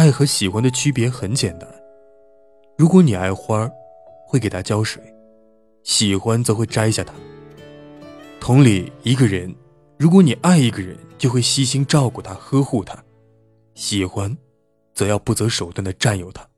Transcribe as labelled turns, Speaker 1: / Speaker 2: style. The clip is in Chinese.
Speaker 1: 爱和喜欢的区别很简单。如果你爱花，会给它浇水；喜欢则会摘下它。同理，一个人，如果你爱一个人，就会悉心照顾他、呵护他；喜欢，则要不择手段的占有他。